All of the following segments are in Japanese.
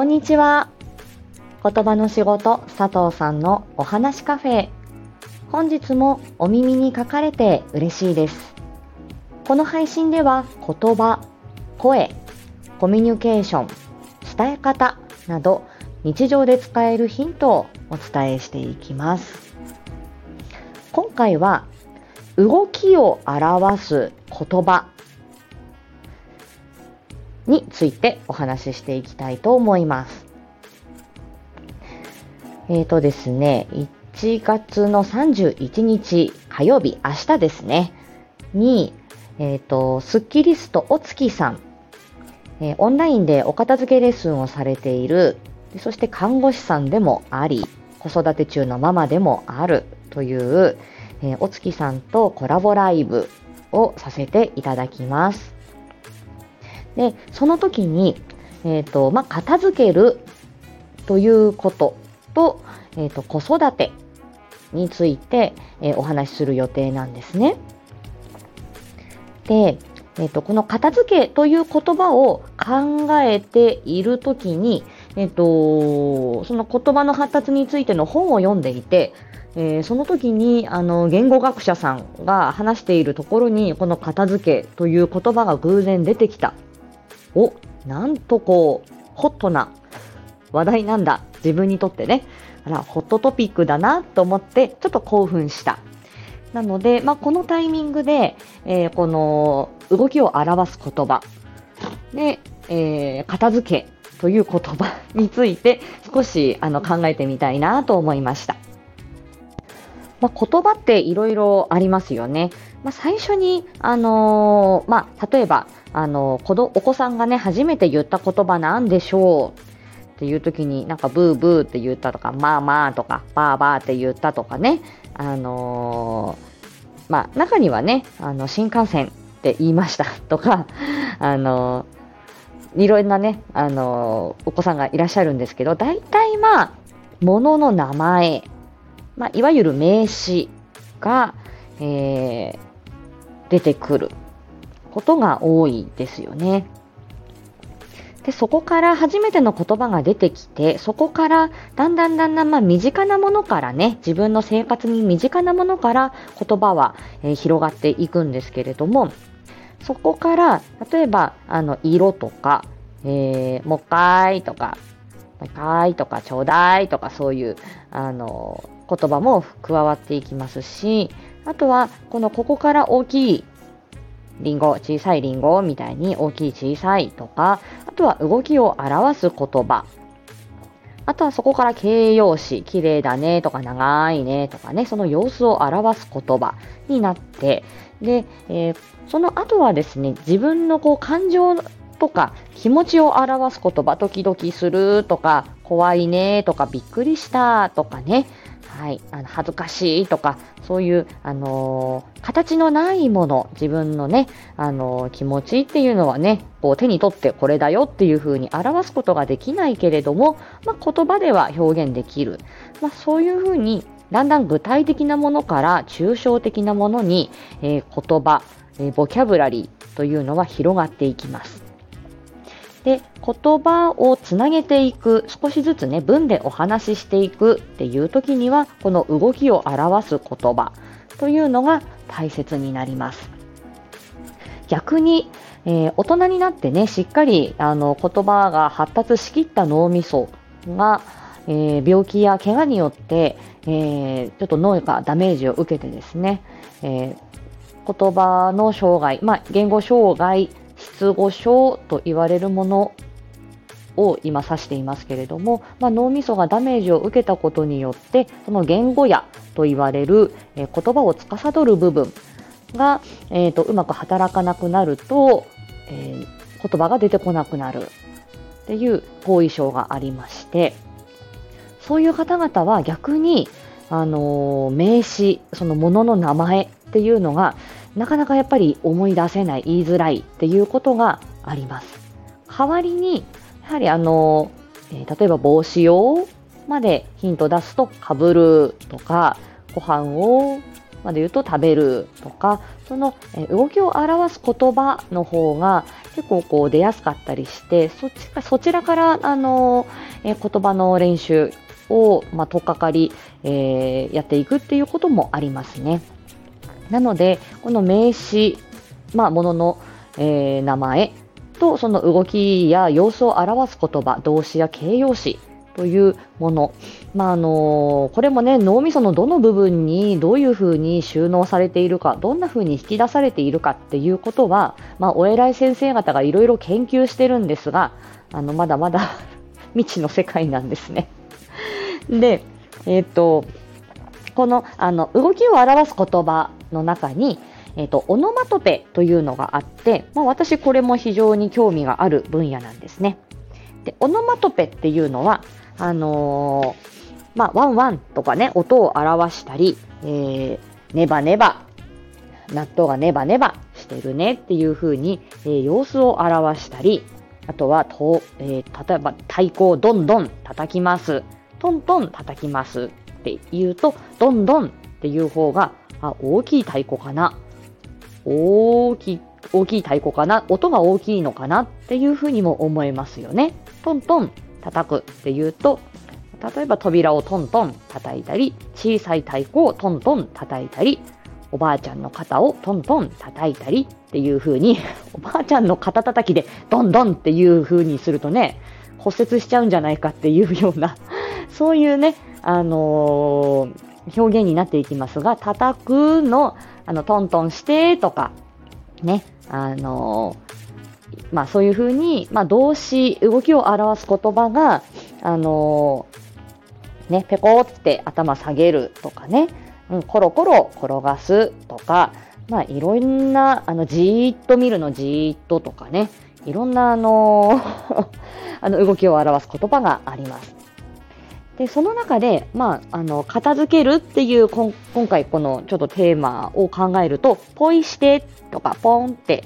こんにちは。言葉の仕事佐藤さんのお話カフェ。本日もお耳に書かれて嬉しいです。この配信では言葉、声、コミュニケーション、伝え方など日常で使えるヒントをお伝えしていきます。今回は動きを表す言葉についてお話ししていきたいと思います。えっ、ー、とですね、1月の31日火曜日、明日ですね、に、えっ、ー、と、スッキリストお月さん、えー、オンラインでお片付けレッスンをされている、そして看護師さんでもあり、子育て中のママでもあるという、えー、お月さんとコラボライブをさせていただきます。で、その時に、え、ー、と、まあ、片付けるということと、え、ー、と、子育てについて、えー、お話しする予定なんですね。で、えっ、と、この片付けという言葉を考えているときに、えっ、と、その言葉の発達についての本を読んでいて、えー、その時にあの言語学者さんが話しているところにこの片付けという言葉が偶然出てきたお、なんとこう、ホットな話題なんだ。自分にとってね。あら、ホットトピックだなと思って、ちょっと興奮した。なので、まあ、このタイミングで、えー、この動きを表す言葉で、えー、片付けという言葉 について少しあの考えてみたいなと思いました。まあ、言葉っていろいろありますよね。まあ、最初に、あのー、まあ、例えば、あのー、子お子さんがね、初めて言った言葉なんでしょうっていう時に、なんかブーブーって言ったとか、まあまあとか、バーバーって言ったとかね、あのー、まあ、中にはね、あの、新幹線って言いました とか、あのいろんなね、あのお子さんがいらっしゃるんですけど、大体まあ、物の名前、まあ、いわゆる名詞が、えー、出てくる。ことが多いですよね。で、そこから初めての言葉が出てきて、そこからだんだんだんだんまあ身近なものからね、自分の生活に身近なものから言葉は、え、広がっていくんですけれども、そこから、例えば、あの、色とか、えー、もう一回とか、もう一回とか、ちょうだいとか、そういう、あの、言葉も加わっていきますし、あとは、このここから大きいリンゴ、小さいリンゴみたいに大きい小さいとか、あとは動きを表す言葉。あとはそこから形容詞、綺麗だねとか長いねとかね、その様子を表す言葉になって、で、えー、その後はですね、自分のこう感情とか気持ちを表す言葉、ドキドキするとか、怖いねとか、びっくりしたとかね、はい、あの恥ずかしいとか、そういう、あのー、形のないもの、自分のね、あのー、気持ちっていうのはね、こう手に取ってこれだよっていう風に表すことができないけれども、まあ、言葉では表現できる。まあ、そういう風に、だんだん具体的なものから抽象的なものに、えー、言葉、えボキャブラリーというのは広がっていきます。で、言葉をつなげていく、少しずつね、文でお話ししていくっていう時には、この動きを表す言葉というのが大切になります。逆に、えー、大人になってね、しっかりあの言葉が発達しきった脳みそが、えー、病気や怪我によって、えー、ちょっと脳がダメージを受けてですね、え言葉の障害、まあ、言語障害失語症と言われるものを今指していますけれども、まあ、脳みそがダメージを受けたことによってその言語やと言われる、えー、言葉を司る部分が、えーと、うまく働かなくなると、えー、言葉が出てこなくなる。っていう後遺症がありましてそういう方々は逆に、あのー、名詞そのものの名前っていうのがなかなかやっぱり思い出せない、言いづらいっていうことがあります。代わりに、やはりあの、えー、例えば帽子をまでヒント出すと、かぶるとか、ご飯をまで言うと食べるとか、その、動きを表す言葉の方が結構こう出やすかったりして、そっちかそちらからあの、え言葉の練習を、まあ、とっかかり、えー、やっていくっていうこともありますね。なので、この名詞、まあ、ものの、えー、名前とその動きや様子を表す言葉、動詞や形容詞というもの。まあ、あのこれもね、脳みそのどの部分にどういうふうに収納されているか、どんなふうに引き出されているかっていうことは、まあ、お偉い先生方がいろいろ研究してるんですが、あの、まだまだ 未知の世界なんですね。で、えっ、と、この、あの、動きを表す言葉の中に、えっ、ー、と、オノマトペというのがあって、まあ、私これも非常に興味がある分野なんですね。で、オノマトペっていうのは、あのー、まあ、ワンワンとかね、音を表したり、えー、ネバネバ、納豆がネバネバしてるねっていう風に、えー、様子を表したり、あとは、とえー、例えば太鼓をどんどん叩きます。トントン叩きますって言うと、どんどんっていう方が、あ、大きい太鼓かな。大きい、大きい太鼓かな。音が大きいのかなっていうふうにも思えますよね。トントン叩くっていうと、例えば扉をトントン叩いたり、小さい太鼓をトントン叩いたり、おばあちゃんの肩をトントン叩いたりっていう風に、おばあちゃんの肩叩きでドンドンっていう風にするとね、骨折しちゃうんじゃないかっていうような、そういうね、あのー、表現になっていきますが、叩くの、あの、トントンしてとか、ね、あのー、まあそういうふうに、まあ動詞、動きを表す言葉が、あのー、ね、ペコって頭下げるとかね、うん、コロコロ転がすとか、まあいろんな、あの、じーっと見るのじーっととかね、いろんなあの あの動きを表す言葉があります。で、その中で、まあ、あの、片付けるっていう今回このちょっとテーマを考えると、ポイしてとか、ポンって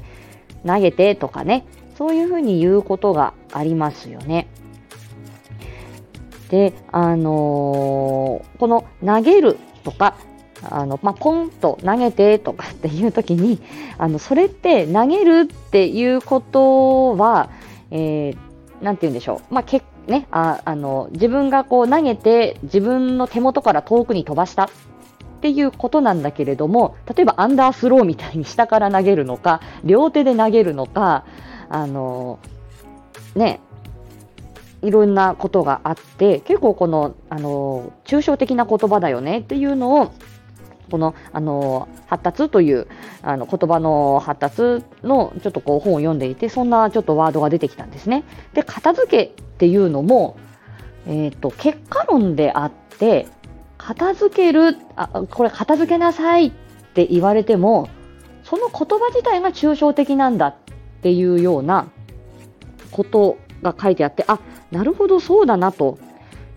投げてとかね、そういうふうに言うことがありますよね。で、あのー、この投げるとか、あの、まあ、ポンと投げてとか っていう時に、あの、それって投げるっていうことは、えー、なんて言うんでしょう。まあ、結ね、ああの自分がこう投げて自分の手元から遠くに飛ばした。っていうことなんだけれども、例えばアンダースローみたいに下から投げるのか、両手で投げるのか、あの、ね、いろんなことがあって、結構この、あの、抽象的な言葉だよねっていうのを、この、あの、発達という、あの、言葉の発達の、ちょっとこう本を読んでいて、そんなちょっとワードが出てきたんですね。で、片付けっていうのも、えっ、ー、と、結果論であって、片付ける、あ、これ片付けなさいって言われても、その言葉自体が抽象的なんだっていうようなことが書いてあって、あ、なるほどそうだなと。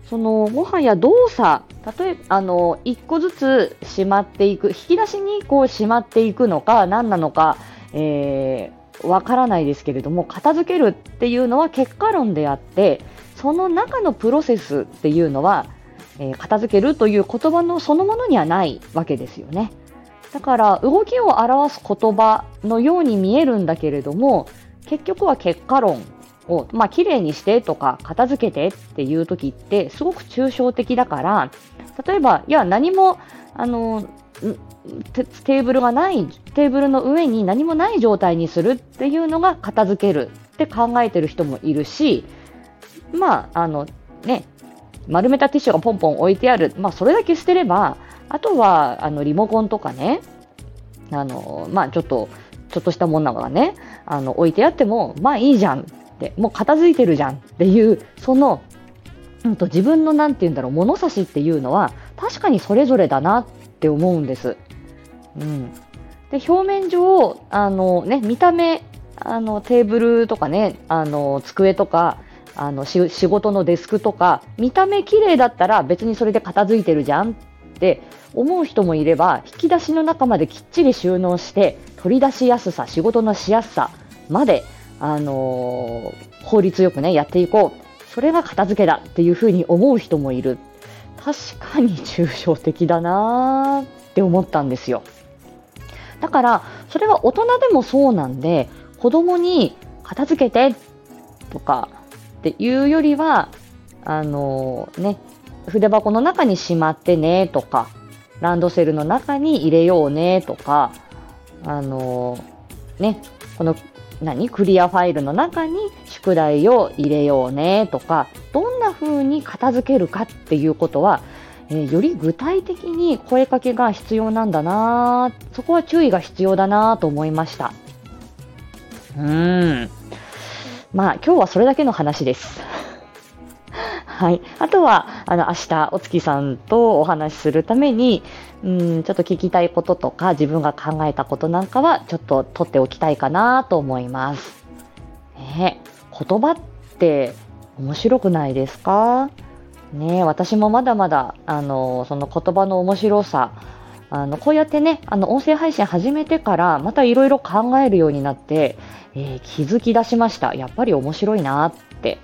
その、もはや動作、例えば、あの、一個ずつしまっていく、引き出しにこうしまっていくのか、何なのか、えわからないですけれども片付けるっていうのは結果論であってその中のプロセスっていうのは、えー、片付けるという言葉のそのものにはないわけですよね。だから動きを表す言葉のように見えるんだけれども結局は結果論を、まあ、綺麗にしてとか片付けてっていう時ってすごく抽象的だから例えばいや何もあのテーブルがない、テーブルの上に何もない状態にするっていうのが片付けるって考えてる人もいるし、まあ、あの、ね、丸めたティッシュがポンポン置いてある。まあ、それだけ捨てれば、あとは、あの、リモコンとかね、あの、まあ、ちょっと、ちょっとしたもんなのがね、あの、置いてあっても、まあいいじゃんって、もう片付いてるじゃんっていう、その、うんと自分のなんて言うんだろう、物差しっていうのは、確かにそれぞれだなって思うんです。うん、で表面上あの、ね、見た目あのテーブルとかねあの机とかあの仕事のデスクとか見た目綺麗だったら別にそれで片付いてるじゃんって思う人もいれば引き出しの中まできっちり収納して取り出しやすさ仕事のしやすさまで、あのー、効率よくねやっていこうそれが片付けだっていうふうに思う人もいる確かに抽象的だなーっって思ったんですよ。だから、それは大人でもそうなんで、子供に片付けてとかっていうよりは、あのー、ね、筆箱の中にしまってねとか、ランドセルの中に入れようねとか、あのー、ね、この何？クリアファイルの中に宿題を入れようねとか、どんな風に片付けるかっていうことは、えー、より具体的に声かけが必要なんだなそこは注意が必要だなと思いました。うん。まあ今日はそれだけの話です。はい。あとは、あの、明日、お月さんとお話しするために、うん、ちょっと聞きたいこととか、自分が考えたことなんかは、ちょっと取っておきたいかなと思います。ね、言葉って面白くないですか？ね私もまだまだ、あの、その言葉の面白さ、あの、こうやってね、あの、音声配信始めてから、またいろいろ考えるようになって、えー、気づき出しました。やっぱり面白いなって。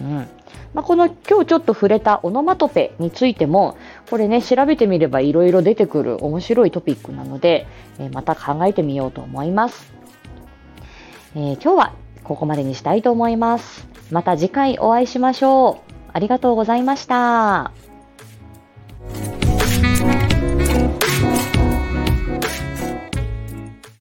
うん。まあ、この今日ちょっと触れたオノマトペについても、これね、調べてみればいろいろ出てくる面白いトピックなので、え、また考えてみようと思います。えー、今日はここまでにしたいと思います。また次回お会いしましょう。ありがとうございました。